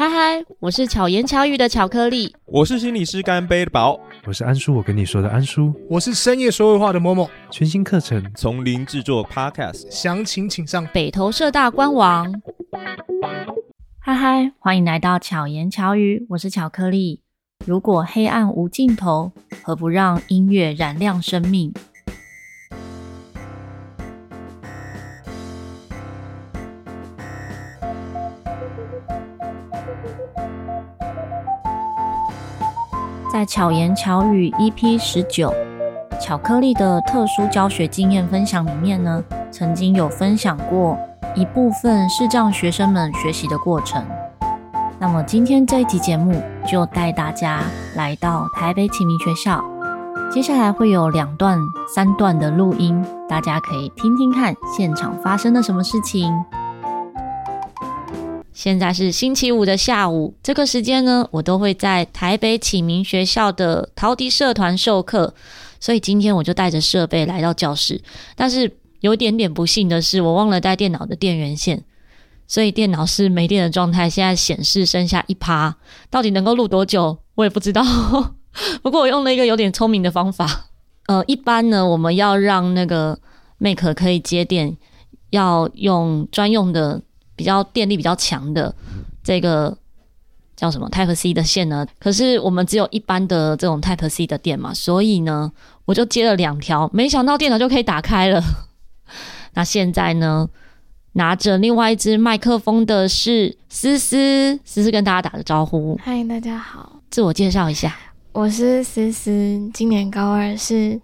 嗨嗨，我是巧言巧语的巧克力，我是心理师干杯的宝，我是安叔，我跟你说的安叔，我是深夜说会话的某某。全新课程从零制作 Podcast，详情请上北投社大官网。嗨嗨，欢迎来到巧言巧语，我是巧克力。如果黑暗无尽头，何不让音乐燃亮生命？在巧言巧语 EP 十九，巧克力的特殊教学经验分享里面呢，曾经有分享过一部分视障学生们学习的过程。那么今天这一集节目就带大家来到台北启明学校，接下来会有两段、三段的录音，大家可以听听看现场发生了什么事情。现在是星期五的下午，这个时间呢，我都会在台北启明学校的陶笛社团授课，所以今天我就带着设备来到教室。但是有点点不幸的是，我忘了带电脑的电源线，所以电脑是没电的状态。现在显示剩下一趴，到底能够录多久，我也不知道。不过我用了一个有点聪明的方法，呃，一般呢，我们要让那个 Mac 可以接电，要用专用的。比较电力比较强的这个叫什么 Type C 的线呢？可是我们只有一般的这种 Type C 的电嘛，所以呢，我就接了两条，没想到电脑就可以打开了。那现在呢，拿着另外一支麦克风的是思思，思思跟大家打个招呼。嗨，大家好，自我介绍一下，我是思思，今年高二，是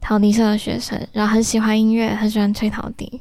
陶笛社的学生，然后很喜欢音乐，很喜欢吹陶笛。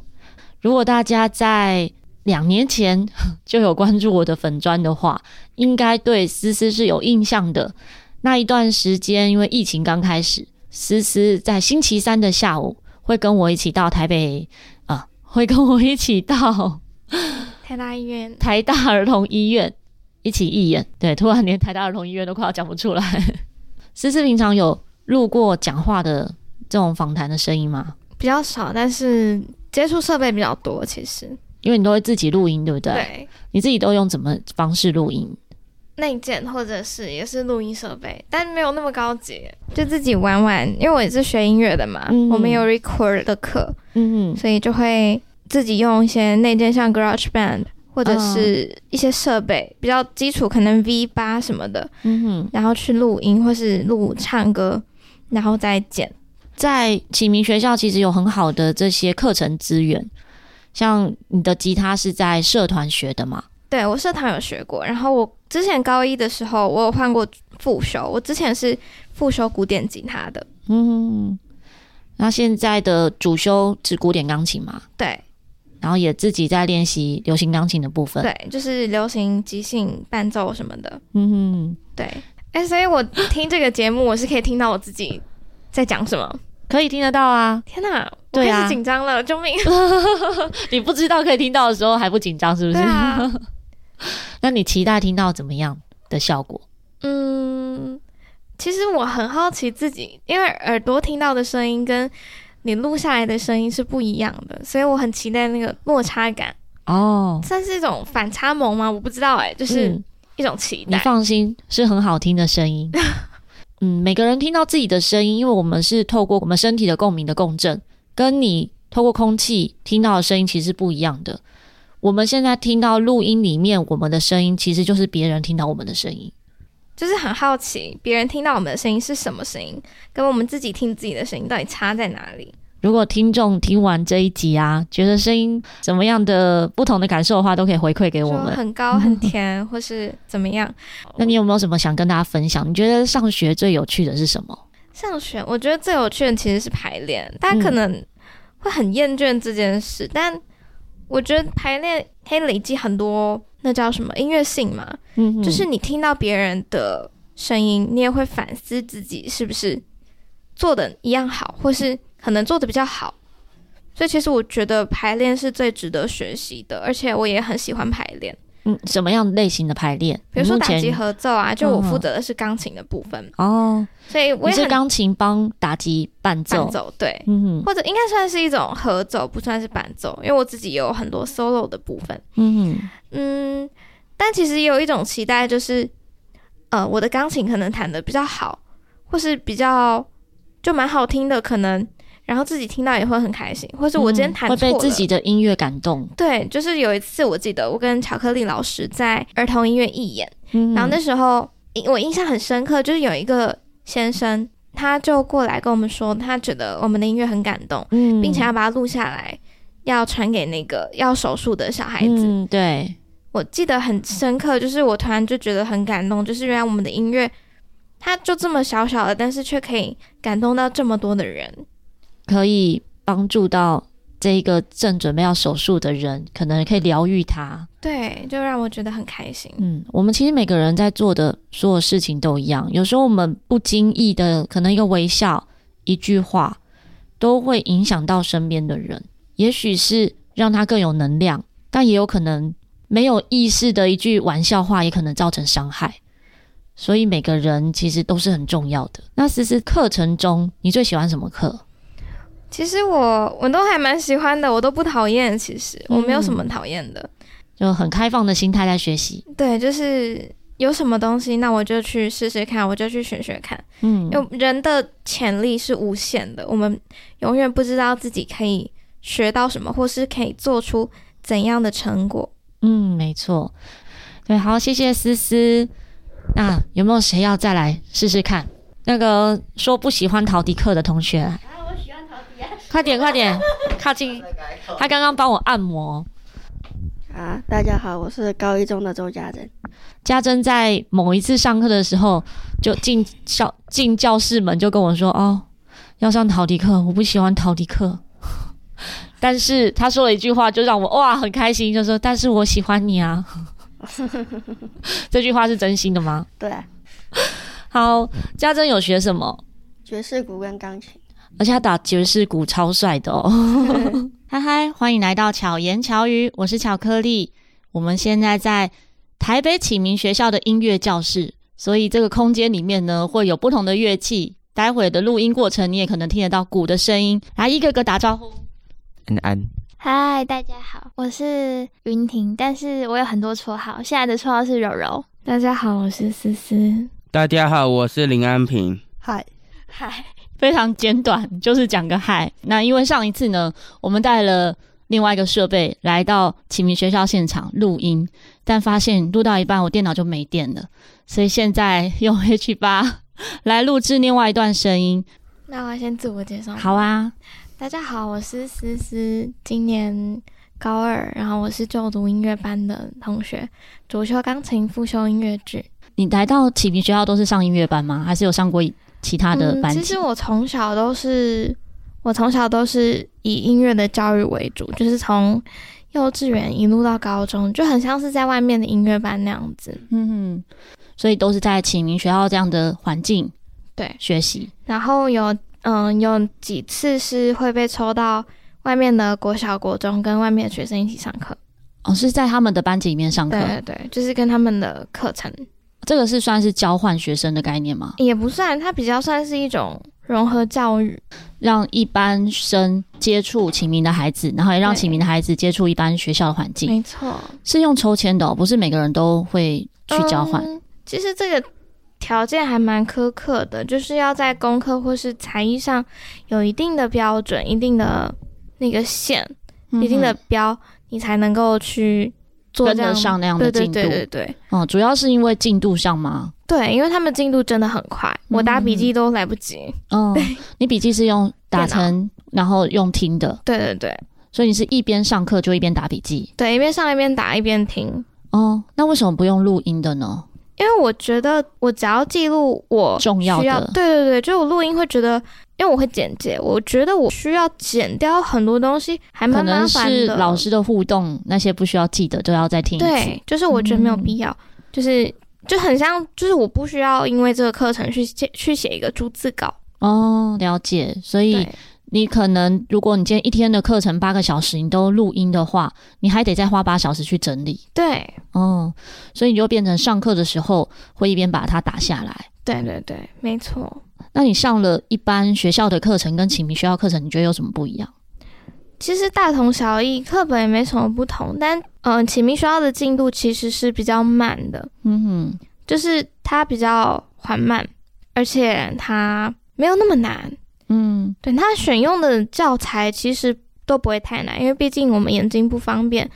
如果大家在两年前 就有关注我的粉砖的话，应该对思思是有印象的。那一段时间，因为疫情刚开始，思思在星期三的下午会跟我一起到台北，啊，会跟我一起到 台大医院、台大儿童医院一起义演。对，突然连台大儿童医院都快要讲不出来。思思平常有录过讲话的这种访谈的声音吗？比较少，但是接触设备比较多，其实。因为你都会自己录音，对不对？对。你自己都用怎么方式录音？内建或者是也是录音设备，但没有那么高级，就自己玩玩。因为我也是学音乐的嘛，嗯、我们有 record 的课，嗯嗯，所以就会自己用一些内建，像 GarageBand 或者是一些设备、嗯、比较基础，可能 V 八什么的，嗯哼，然后去录音或是录唱歌，然后再剪。在启明学校其实有很好的这些课程资源。像你的吉他是在社团学的吗？对，我社团有学过，然后我之前高一的时候我有换过副修，我之前是副修古典吉他的。嗯，那现在的主修是古典钢琴嘛？对，然后也自己在练习流行钢琴的部分。对，就是流行即兴伴奏什么的。嗯哼，对。哎、欸，所以我听这个节目，我是可以听到我自己在讲什么。可以听得到啊！天哪，我开始紧张了，救命！你不知道可以听到的时候还不紧张是不是？啊、那你期待听到怎么样的效果？嗯，其实我很好奇自己，因为耳朵听到的声音跟你录下来的声音是不一样的，所以我很期待那个落差感。哦，算是一种反差萌吗？我不知道哎、欸，就是一种期待。嗯、你放心，是很好听的声音。嗯，每个人听到自己的声音，因为我们是透过我们身体的共鸣的共振，跟你透过空气听到的声音其实不一样的。我们现在听到录音里面我们的声音，其实就是别人听到我们的声音。就是很好奇，别人听到我们的声音是什么声音，跟我们自己听自己的声音到底差在哪里？如果听众听完这一集啊，觉得声音怎么样的不同的感受的话，都可以回馈给我们。很高很甜，或是怎么样？那你有没有什么想跟大家分享？你觉得上学最有趣的是什么？上学，我觉得最有趣的其实是排练。大家可能会很厌倦这件事，嗯、但我觉得排练可以累积很多，那叫什么音乐性嘛？嗯，就是你听到别人的声音，你也会反思自己是不是做的一样好，或是。可能做的比较好，所以其实我觉得排练是最值得学习的，而且我也很喜欢排练。嗯，什么样类型的排练？比如说打击合奏啊，就我负责的是钢琴的部分哦，所以我也是钢琴帮打击伴奏。伴奏对，或者应该算是一种合奏，不算是伴奏，因为我自己有很多 solo 的部分。嗯哼，嗯，但但其实也有一种期待，就是呃，我的钢琴可能弹的比较好，或是比较就蛮好听的，可能然后自己听到也会很开心，或是我今天弹错、嗯、会被自己的音乐感动。对，就是有一次我记得我跟巧克力老师在儿童音乐义演，嗯、然后那时候我印象很深刻，就是有一个先生。他就过来跟我们说，他觉得我们的音乐很感动，嗯，并且要把它录下来，要传给那个要手术的小孩子。嗯，对，我记得很深刻，就是我突然就觉得很感动，就是原来我们的音乐，它就这么小小的，但是却可以感动到这么多的人，可以帮助到。这一个正准备要手术的人，可能可以疗愈他，对，就让我觉得很开心。嗯，我们其实每个人在做的所有事情都一样，有时候我们不经意的，可能一个微笑、一句话，都会影响到身边的人。也许是让他更有能量，但也有可能没有意识的一句玩笑话，也可能造成伤害。所以每个人其实都是很重要的。那思思，课程中你最喜欢什么课？其实我我都还蛮喜欢的，我都不讨厌。其实我没有什么讨厌的，嗯，就很开放的心态在学习。对，就是有什么东西，那我就去试试看，我就去学学看。嗯，因为人的潜力是无限的，我们永远不知道自己可以学到什么，或是可以做出怎样的成果。嗯，没错。对，好，谢谢思思。那有没有谁要再来试试看？那个说不喜欢陶笛课的同学。快点，快点，靠近！他刚刚帮我按摩。啊，大家好，我是高一中的周家珍。家珍在某一次上课的时候，就进校进教室门就跟我说：“哦，要上陶笛课，我不喜欢陶笛课。”但是他说了一句话，就让我哇很开心，就说：“但是我喜欢你啊。”这句话是真心的吗？对。好，家珍有学什么？爵士鼓跟钢琴。而且他打爵士鼓超帅的哦！嗨嗨，欢迎来到巧言巧语，我是巧克力。我们现在在台北启明学校的音乐教室，所以这个空间里面呢会有不同的乐器。待会的录音过程，你也可能听得到鼓的声音。来，一个个打招呼。安安，嗨，大家好，我是云婷，但是我有很多绰号，现在的绰号是柔柔。大家好，我是思思。大家好，我是林安平。嗨，嗨。非常简短，就是讲个嗨。那因为上一次呢，我们带了另外一个设备来到启明学校现场录音，但发现录到一半，我电脑就没电了，所以现在用 H 八来录制另外一段声音。那我先自我介绍。好啊，大家好，我是思思，今年高二，然后我是就读音乐班的同学，主修钢琴，副修音乐剧。你来到启明学校都是上音乐班吗？还是有上过？其他的班级，嗯，其实我从小都是，我从小都是以音乐的教育为主，就是从幼稚园一路到高中，就很像是在外面的音乐班那样子。嗯哼，所以都是在启明学校这样的环境对学习。然后有嗯有几次是会被抽到外面的国小、国中跟外面的学生一起上课。哦，是在他们的班级里面上课。对对对，就是跟他们的课程。这个是算是交换学生的概念吗？也不算，它比较算是一种融合教育，让一般生接触启明的孩子，然后也让启明的孩子接触一般学校的环境。没错，是用抽签的哦，不是每个人都会去交换。嗯，其实这个条件还蛮苛刻的，就是要在功课或是才艺上有一定的标准、一定的那个线、嗯、一定的标，你才能够去。跟得上那样的进度，对对对对，哦、嗯，主要是因为进度上吗？对，因为他们进度真的很快，嗯、我打笔记都来不及。嗯，你笔记是用打成，然后用听的？对对对，所以你是一边上课就一边打笔记？对，一边上一边打一边听。哦，那为什么不用录音的呢？因为我觉得我只要记录我重要的，对对对，就我录音会觉得。因为我会剪接，我觉得我需要剪掉很多东西，还蛮麻烦的。老师的互动，那些不需要记得都要再听一次。对，就是我觉得没有必要，嗯、就是就很像，就是我不需要因为这个课程去去写一个逐字稿。哦，了解。所以你可能，如果你今天一天的课程八个小时，你都录音的话，你还得再花八小时去整理。对，哦，所以你就变成上课的时候会一边把它打下来。对对对，没错。那你上了一般学校的课程跟启明学校课程，你觉得有什么不一样？其实大同小异，课本也没什么不同，但嗯、呃，启明学校的进度其实是比较慢的，嗯哼，就是它比较缓慢，而且它没有那么难，嗯，对，他选用的教材其实都不会太难，因为毕竟我们眼睛不方便，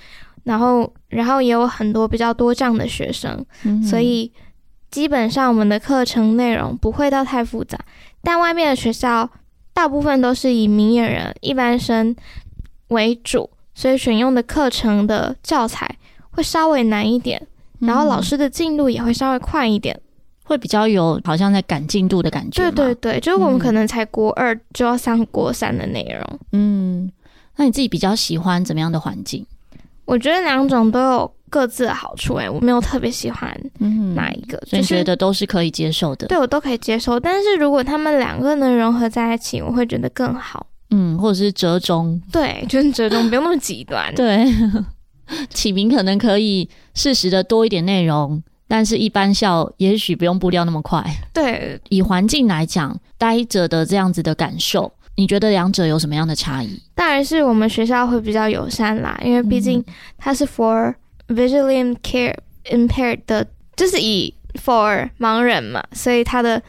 然后然后也有很多比较多障的学生，嗯、所以基本上我们的课程内容不会到太复杂，但外面的学校大部分都是以明眼人、一般生。为主，所以选用的课程的教材会稍微难一点，嗯、然后老师的进度也会稍微快一点，会比较有好像在赶进度的感觉。对对对，就是我们可能才国二就要上国三的内容。嗯，那你自己比较喜欢怎么样的环境？我觉得两种都有各自的好处，哎，我没有特别喜欢哪一个，嗯、所以觉得都是可以接受的。就是、对我都可以接受，但是如果他们两个能融合在一起，我会觉得更好。嗯，或者是折中，对，就是折中，不用那么极端。对，启明可能可以适时的多一点内容，但是一般校也许不用步调那么快。对，以环境来讲，待着的这样子的感受，你觉得两者有什么样的差异？当然是我们学校会比较友善啦，因为毕竟它是 for visually impaired 的，就是以 for 盲人嘛，所以它的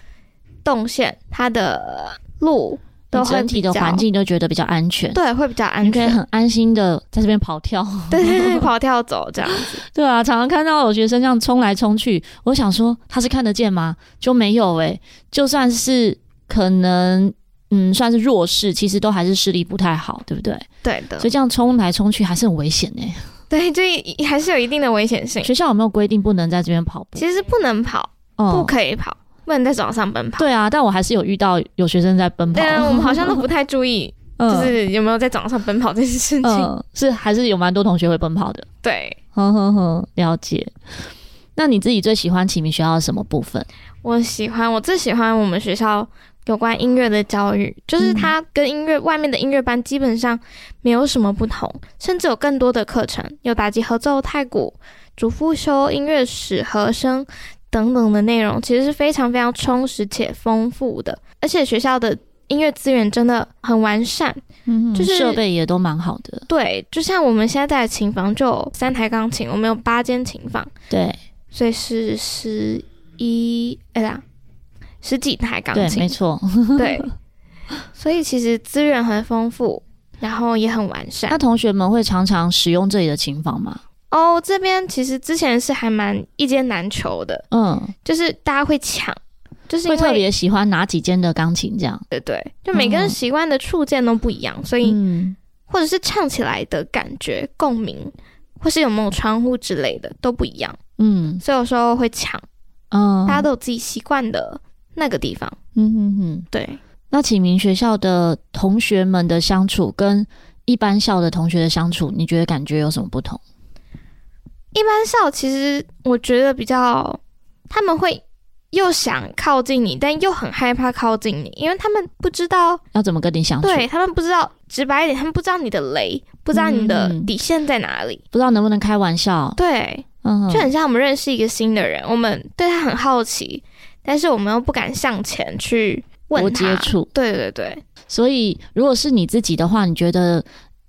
动线、它的路。整体的环境都觉得比较安全，对，会比较安全，你可以很安心的在这边跑跳，对对对，跑跳走这样子，对啊，常常看到有学生这样冲来冲去，我想说他是看得见吗？就没有诶、欸，就算是可能嗯算是弱势，其实都还是视力不太好，对不对？对的，所以这样冲来冲去还是很危险诶、欸。对，就还是有一定的危险性。学校有没有规定不能在这边跑步？其实不能跑，嗯、不可以跑。不能在早上奔跑。对啊，但我还是有遇到有学生在奔跑。对啊，我们好像都不太注意，就是有没有在早上奔跑这件事情。嗯，是还是有蛮多同学会奔跑的。对，呵呵呵，了解。那你自己最喜欢启明学校的什么部分？我喜欢，我最喜欢我们学校有关音乐的教育，就是它跟音乐外面的音乐班基本上没有什么不同，甚至有更多的课程，有打击合奏、太鼓、主副修、音乐史、和声。等等的内容其实是非常非常充实且丰富的，而且学校的音乐资源真的很完善，嗯，就是设备也都蛮好的。对，就像我们现在在的琴房就有三台钢琴，我们有八间琴房，对，所以是十一哎呀，十几台钢琴，对，没错，对，所以其实资源很丰富，然后也很完善。那同学们会常常使用这里的琴房吗？哦，oh, 这边其实之前是还蛮一间难求的，嗯，就是大家会抢，就是会特别喜欢哪几间的钢琴这样，对对，就每个人习惯的触键都不一样，嗯、所以、嗯、或者是唱起来的感觉共鸣，或是有没有窗户之类的都不一样，嗯，所以有时候会抢，嗯，大家都有自己习惯的那个地方，嗯哼哼，对。那启明学校的同学们的相处跟一般校的同学的相处，你觉得感觉有什么不同？一般校其实我觉得比较，他们会又想靠近你，但又很害怕靠近你，因为他们不知道要怎么跟你相处。对，他们不知道，直白一点，他们不知道你的雷，不知道你的底线在哪里，嗯、不知道能不能开玩笑。对，嗯，就很像我们认识一个新的人，我们对他很好奇，但是我们又不敢向前去问他，多接触。对对对，所以如果是你自己的话，你觉得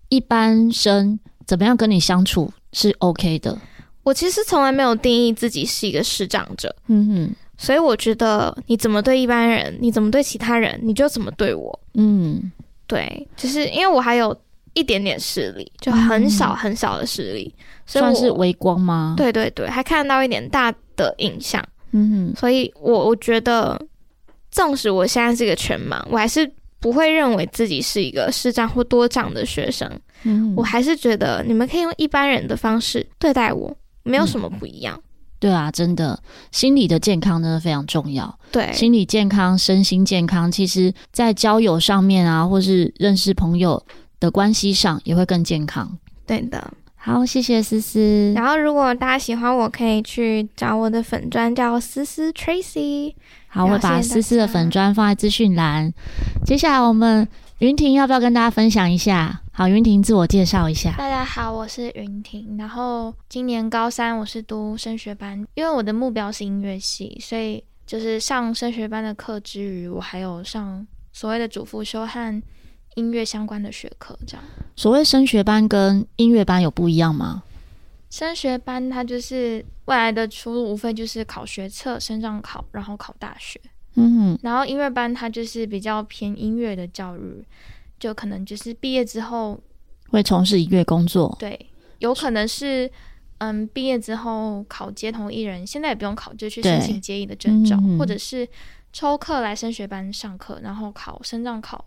一般生怎么样跟你相处是 OK 的？我其实从来没有定义自己是一个视障者，嗯哼，所以我觉得你怎么对一般人，你怎么对其他人，你就怎么对我，嗯，对，就是因为我还有一点点视力，就很少很少的视力，嗯、所以算是微光吗？对对对，还看到一点大的影像，嗯哼，所以我我觉得，纵使我现在是一个全盲，我还是不会认为自己是一个视障或多障的学生，嗯，我还是觉得你们可以用一般人的方式对待我。没有什么不一样，嗯，对啊，真的，心理的健康真的非常重要。对，心理健康、身心健康，其实在交友上面啊，或是认识朋友的关系上，也会更健康。对的，好，谢谢思思。然后，如果大家喜欢我，可以去找我的粉专，叫思思 Tracy。好，我会把思思的粉专放在资讯栏。接下来，我们云婷要不要跟大家分享一下？好，云婷自我介绍一下。大家好，我是云婷，然后今年高三，我是读升学班，因为我的目标是音乐系，所以就是上升学班的课之余，我还有上所谓的主副修和音乐相关的学科，这样。所谓升学班跟音乐班有不一样吗？升学班它就是未来的出路，无非就是考学测、升上考，然后考大学。嗯哼，然后音乐班它就是比较偏音乐的教育，就可能就是毕业之后会从事音乐工作。对，有可能是嗯，毕业之后考街头艺人，现在也不用考，就去申请街艺的证照，嗯，或者是抽课来升学班上课，然后考升障考。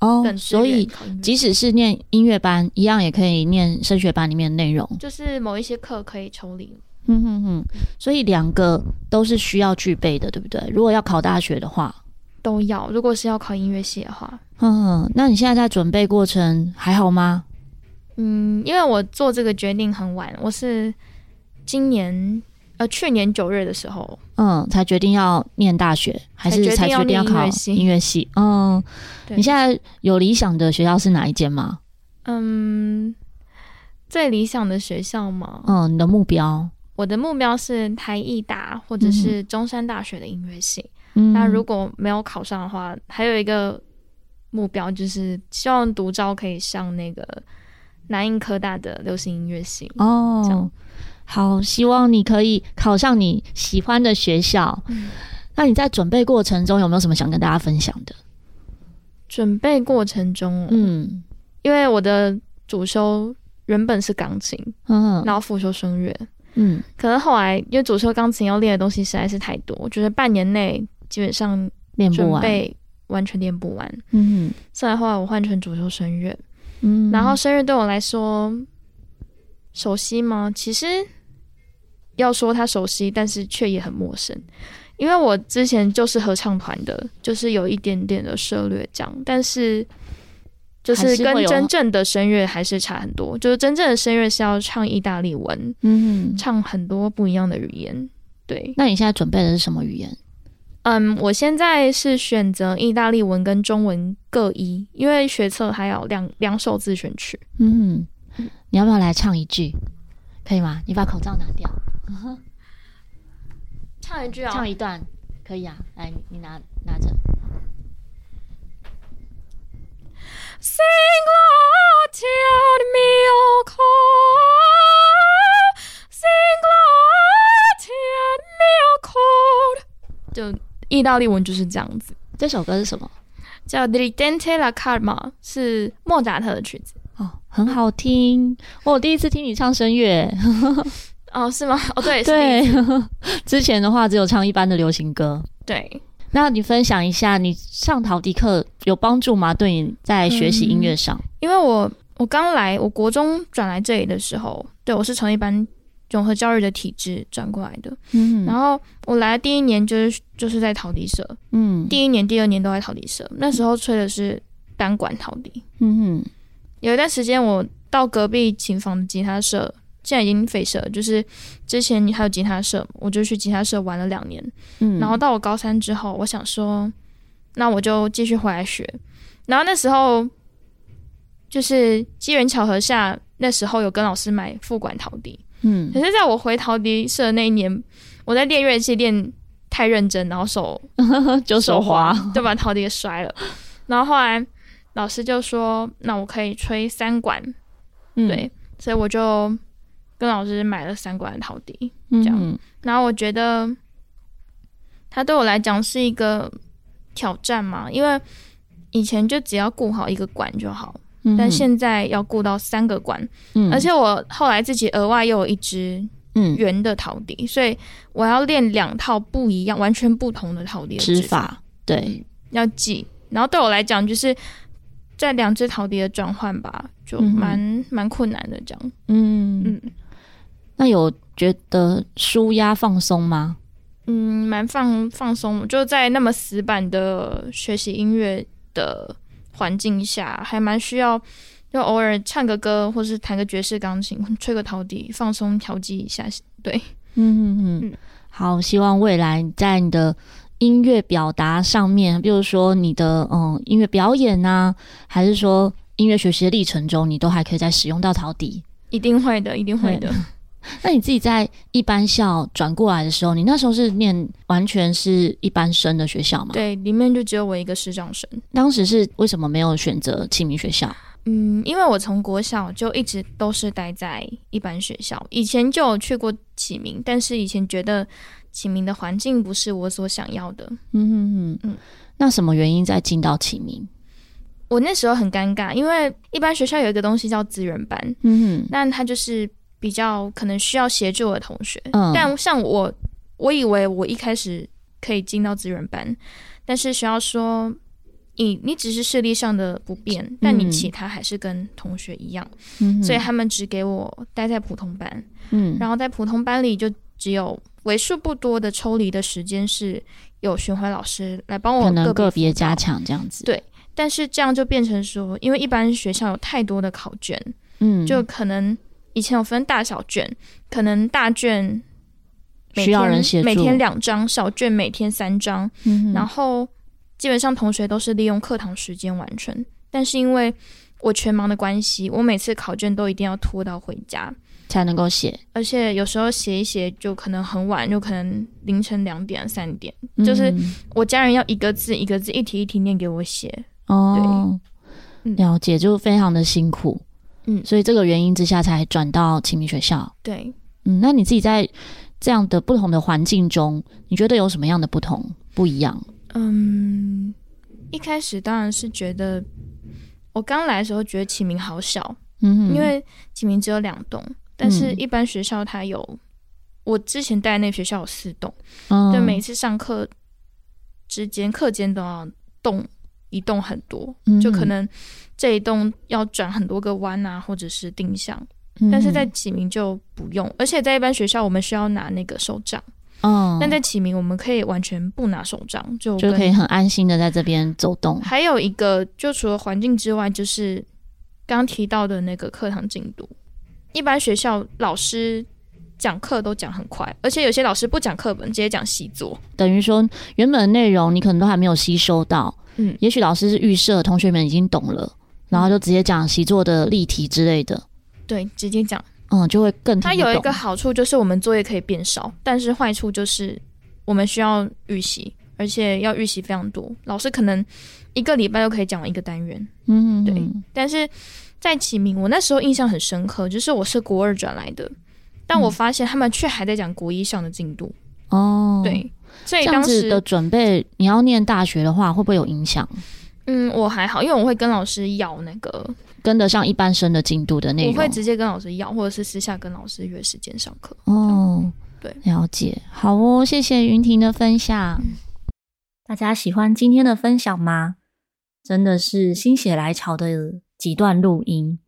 哦，所以即使是念音乐班，一样也可以念升学班里面的内容，就是某一些课可以抽离。嗯哼哼，所以两个都是需要具备的，对不对？如果要考大学的话，都要。如果是要考音乐系的话，嗯，那你现在在准备过程还好吗？嗯，因为我做这个决定很晚，我是今年呃去年九月的时候，嗯，才决定要念大学，还是才决定要考音乐系？嗯，你现在有理想的学校是哪一间吗？嗯，最理想的学校吗？嗯，你的目标。我的目标是台艺大或者是中山大学的音乐系。嗯，那如果没有考上的话，还有一个目标就是希望独招可以上那个南印科大的流行音乐系。哦，好，希望你可以考上你喜欢的学校。嗯，那你在准备过程中有没有什么想跟大家分享的？准备过程中，嗯，因为我的主修原本是钢琴，嗯，然后辅修声乐。嗯，可能后来因为主修钢琴要练的东西实在是太多，我觉得半年内基本上练不完，完全练不完。嗯，所以后来我换成主修声乐。嗯，然后声乐对我来说熟悉吗？其实要说它熟悉，但是却也很陌生，因为我之前就是合唱团的，就是有一点点的涉略这样，但是。就是跟真正的声乐还是差很多，就是真正的声乐是要唱意大利文，嗯，唱很多不一样的语言。对，那你现在准备的是什么语言？嗯，我现在是选择意大利文跟中文各一，因为学测还有两两首自选曲。嗯，你要不要来唱一句？可以吗？你把口罩拿掉。唱一句啊？唱一段可以啊。来，你拿拿着。就意大利文就是这样子。这首歌是什么？叫《Ridente la Calma》，是莫扎特的曲子。哦，很好听。我第一次听你唱声乐。哦，是吗？哦，对对。之前的话只有唱一般的流行歌。对。那你分享一下，你上陶笛课有帮助吗？对你在学习音乐上？嗯，因为我我刚来，我国中转来这里的时候，对，我是从一般综合教育的体制转过来的。嗯，然后我来第一年就是就是在陶笛社，嗯，第一年、第二年都在陶笛社。那时候吹的是单管陶笛。嗯哼，有一段时间我到隔壁琴房的吉他社。现在已经废社，就是之前还有吉他社，我就去吉他社玩了两年。嗯，然后到我高三之后，我想说，那我就继续回来学。然后那时候就是机缘巧合下，那时候有跟老师买副管陶笛。嗯，可是在我回陶笛社那一年，我在练乐器练太认真，然后手 就手滑，就把陶笛给摔了。然后后来老师就说，那我可以吹三管。嗯，对，所以我就。跟老师买了三管的陶笛，这样，嗯，然后我觉得他对我来讲是一个挑战嘛，因为以前就只要顾好一个管就好，嗯，但现在要顾到三个关，嗯，而且我后来自己额外又有一支圆的陶笛，嗯，所以我要练两套不一样、完全不同的陶笛的指法，对，要记。然后对我来讲，就是在两只陶笛的转换吧，就蛮蛮，嗯，困难的，这样，嗯嗯。那有觉得舒压放松吗？嗯，蛮放放松，就在那么死板的学习音乐的环境下，还蛮需要，就偶尔唱个歌，或是弹个爵士钢琴，吹个陶笛，放松调剂一下。对，嗯嗯嗯，好，希望未来在你的音乐表达上面，比如说你的嗯音乐表演啊，还是说音乐学习的历程中，你都还可以再使用到陶笛。一定会的，一定会的。那你自己在一般校转过来的时候，你那时候是念完全是一般生的学校吗？对，里面就只有我一个师长生。当时是为什么没有选择启明学校？嗯，因为我从国小就一直都是待在一般学校，以前就有去过启明，但是以前觉得启明的环境不是我所想要的。嗯嗯嗯嗯。那什么原因再进到启明？我那时候很尴尬，因为一般学校有一个东西叫资源班，嗯哼，但他就是。比较可能需要协助的同学，嗯，但像我，我以为我一开始可以进到资源班，但是学校说你你只是视力上的不便，嗯，但你其他还是跟同学一样，嗯，所以他们只给我待在普通班，嗯，然后在普通班里就只有为数不多的抽离的时间是有巡回老师来帮我可能个别加强这样子，对，但是这样就变成说，因为一般学校有太多的考卷，嗯，就可能。以前有分大小卷，可能大卷需要人写，每天两张，小卷每天三张，嗯，然后基本上同学都是利用课堂时间完成。但是因为我全盲的关系，我每次考卷都一定要拖到回家才能够写，而且有时候写一写就可能很晚，就可能凌晨两点三点，嗯，就是我家人要一个字一个字一题一题念给我写。哦，对，了解，就非常的辛苦。嗯，所以这个原因之下才转到启明学校。对，嗯，那你自己在这样的不同的环境中，你觉得有什么样的不同不一样？嗯，一开始当然是觉得，我刚来的时候觉得启明好小，嗯，因为启明只有两栋，但是一般学校它有，嗯、我之前待那个学校有四栋，嗯，就每次上课之间课间都要动。移动很多，就可能这一栋要转很多个弯啊，或者是定向，嗯、但是在启明就不用，而且在一般学校我们需要拿那个手杖，嗯，但在启明我们可以完全不拿手杖，就就可以很安心的在这边走动。还有一个，就除了环境之外，就是刚提到的那个课堂进度，一般学校老师讲课都讲很快，而且有些老师不讲课本，直接讲习作，等于说原本的内容你可能都还没有吸收到。嗯，也许老师是预设同学们已经懂了，然后就直接讲习作的例题之类的。对，直接讲，嗯，就会更。它有一个好处就是我们作业可以变少，但是坏处就是我们需要预习，而且要预习非常多。老师可能一个礼拜就可以讲完一个单元。嗯，对。但是在启明，我那时候印象很深刻，就是我是国二转来的，但我发现他们却还在讲国一上的进度。哦，对。所以当时这样子的准备，你要念大学的话，会不会有影响？嗯，我还好，因为我会跟老师要那个跟得上一般生的进度的那容。我会直接跟老师要，或者是私下跟老师约时间上课。哦，对，了解。好哦，谢谢云婷的分享。嗯。大家喜欢今天的分享吗？真的是心血来潮的几段录音，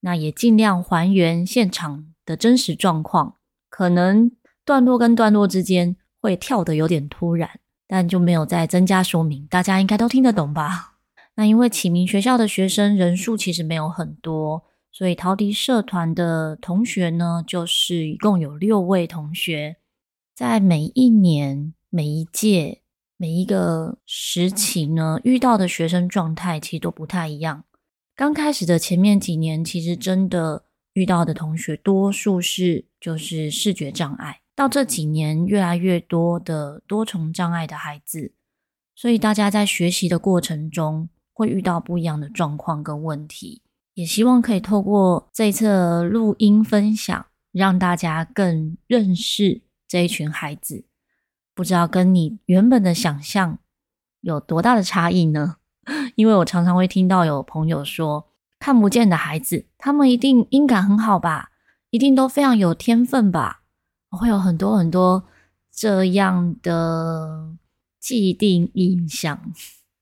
那也尽量还原现场的真实状况，可能段落跟段落之间。会跳得有点突然，但就没有再增加说明，大家应该都听得懂吧？那因为启明学校的学生人数其实没有很多，所以陶笛社团的同学呢，就是一共有六位同学，在每一年、每一届、每一个时期呢，遇到的学生状态其实都不太一样。刚开始的前面几年，其实真的遇到的同学，多数是就是视觉障碍。到这几年，越来越多的多重障碍的孩子，所以大家在学习的过程中会遇到不一样的状况跟问题。也希望可以透过这一次录音分享，让大家更认识这一群孩子。不知道跟你原本的想象有多大的差异呢？因为我常常会听到有朋友说，看不见的孩子，他们一定音感很好吧，一定都非常有天分吧。会有很多很多这样的既定印象，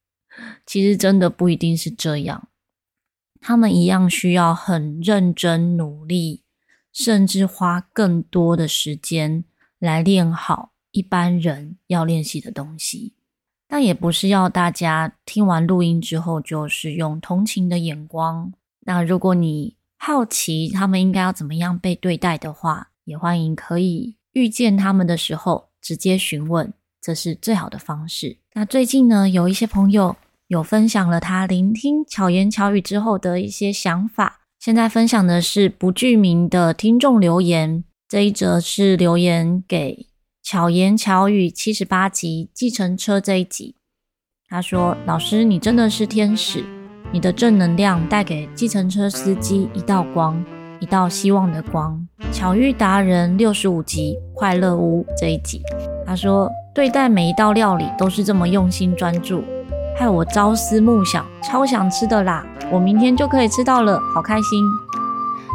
其实真的不一定是这样。他们一样需要很认真努力，甚至花更多的时间来练好一般人要练习的东西。但也不是要大家听完录音之后就是用同情的眼光。那如果你好奇他们应该要怎么样被对待的话，也欢迎可以遇见他们的时候直接询问，这是最好的方式。那最近呢，有一些朋友有分享了他聆听巧言巧语之后的一些想法。现在分享的是不具名的听众留言，这一则是留言给巧言巧语七十八集计程车这一集。他说：“老师，你真的是天使，你的正能量带给计程车司机一道光，一道希望的光。”巧遇达人六十五集快乐屋这一集，他说：“对待每一道料理都是这么用心专注，害我朝思暮想，超想吃的啦！我明天就可以吃到了，好开心！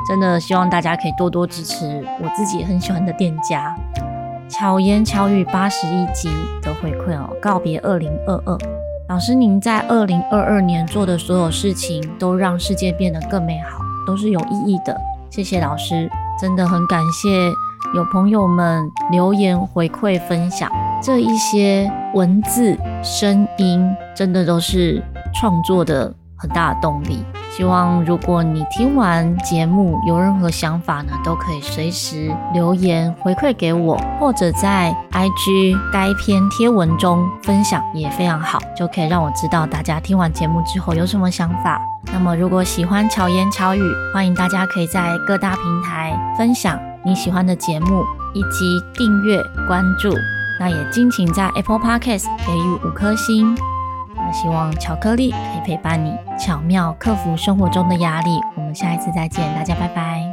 真的希望大家可以多多支持我自己很喜欢的店家。”巧言巧语八十一集的回馈哦，告别二零二二。老师，您在二零二二年做的所有事情，都让世界变得更美好，都是有意义的。谢谢老师，真的很感谢有朋友们留言回馈分享，这一些文字声音，真的都是创作的很大的动力。希望如果你听完节目有任何想法呢，都可以随时留言回馈给我，或者在 IG 该篇贴文中分享也非常好，就可以让我知道大家听完节目之后有什么想法。那么如果喜欢巧言巧语，欢迎大家可以在各大平台分享你喜欢的节目，以及订阅关注。那也敬请在 Apple Podcast 给予五颗星。希望巧克力可以陪伴你，巧妙克服生活中的压力。我们下一次再见，大家拜拜。